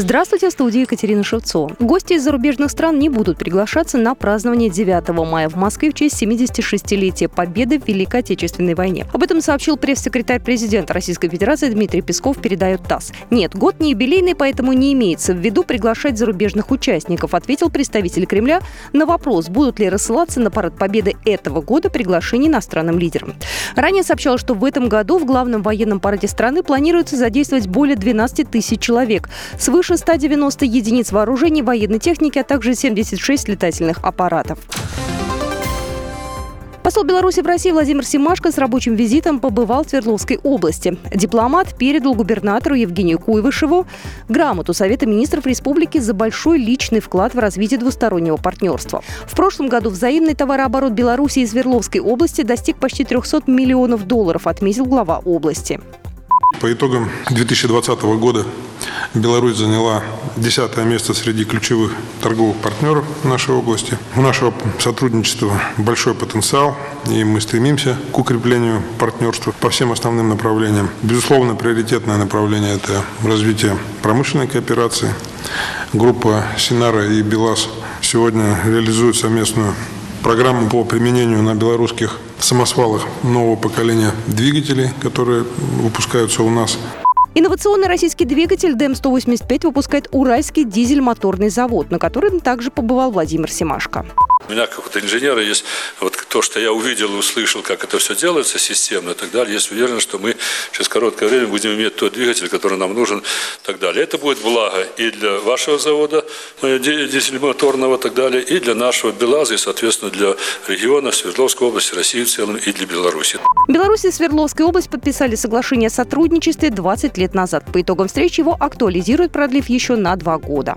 Здравствуйте, в студии Екатерина Шевцова. Гости из зарубежных стран не будут приглашаться на празднование 9 мая в Москве в честь 76-летия Победы в Великой Отечественной войне. Об этом сообщил пресс-секретарь президента Российской Федерации Дмитрий Песков, передает ТАСС. Нет, год не юбилейный, поэтому не имеется в виду приглашать зарубежных участников, ответил представитель Кремля на вопрос, будут ли рассылаться на парад Победы этого года приглашения иностранным лидерам. Ранее сообщалось, что в этом году в главном военном параде страны планируется задействовать более 12 тысяч человек, свыше свыше 190 единиц вооружений, военной техники, а также 76 летательных аппаратов. Посол Беларуси в России Владимир Симашко с рабочим визитом побывал в Свердловской области. Дипломат передал губернатору Евгению Куйвышеву грамоту Совета министров республики за большой личный вклад в развитие двустороннего партнерства. В прошлом году взаимный товарооборот Беларуси и Свердловской области достиг почти 300 миллионов долларов, отметил глава области. По итогам 2020 года Беларусь заняла десятое место среди ключевых торговых партнеров нашей области. У нашего сотрудничества большой потенциал, и мы стремимся к укреплению партнерства по всем основным направлениям. Безусловно, приоритетное направление – это развитие промышленной кооперации. Группа Синара и БелАЗ сегодня реализуют совместную программу по применению на белорусских самосвалах нового поколения двигателей, которые выпускаются у нас. Инновационный российский двигатель ДМ-185 выпускает Уральский дизель-моторный завод, на котором также побывал Владимир Семашко. У меня как то инженера есть то, что я увидел и услышал, как это все делается системно и так далее. Есть уверен, что мы через короткое время будем иметь тот двигатель, который нам нужен и так далее. Это будет благо и для вашего завода э, дизель-моторного и так далее, и для нашего БелАЗа, и, соответственно, для региона Свердловской области, России в целом, и для Беларуси. Беларусь и Свердловская область подписали соглашение о сотрудничестве 20 лет назад. По итогам встречи его актуализируют, продлив еще на два года.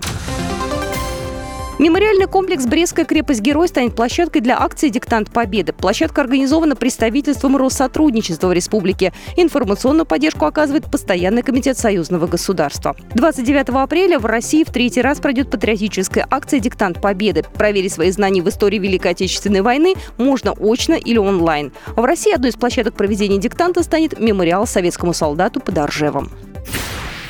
Мемориальный комплекс «Брестская крепость-герой» станет площадкой для акции «Диктант Победы». Площадка организована представительством Россотрудничества в республике. Информационную поддержку оказывает Постоянный комитет союзного государства. 29 апреля в России в третий раз пройдет патриотическая акция «Диктант Победы». Проверить свои знания в истории Великой Отечественной войны можно очно или онлайн. В России одной из площадок проведения диктанта станет мемориал советскому солдату под Оржевом.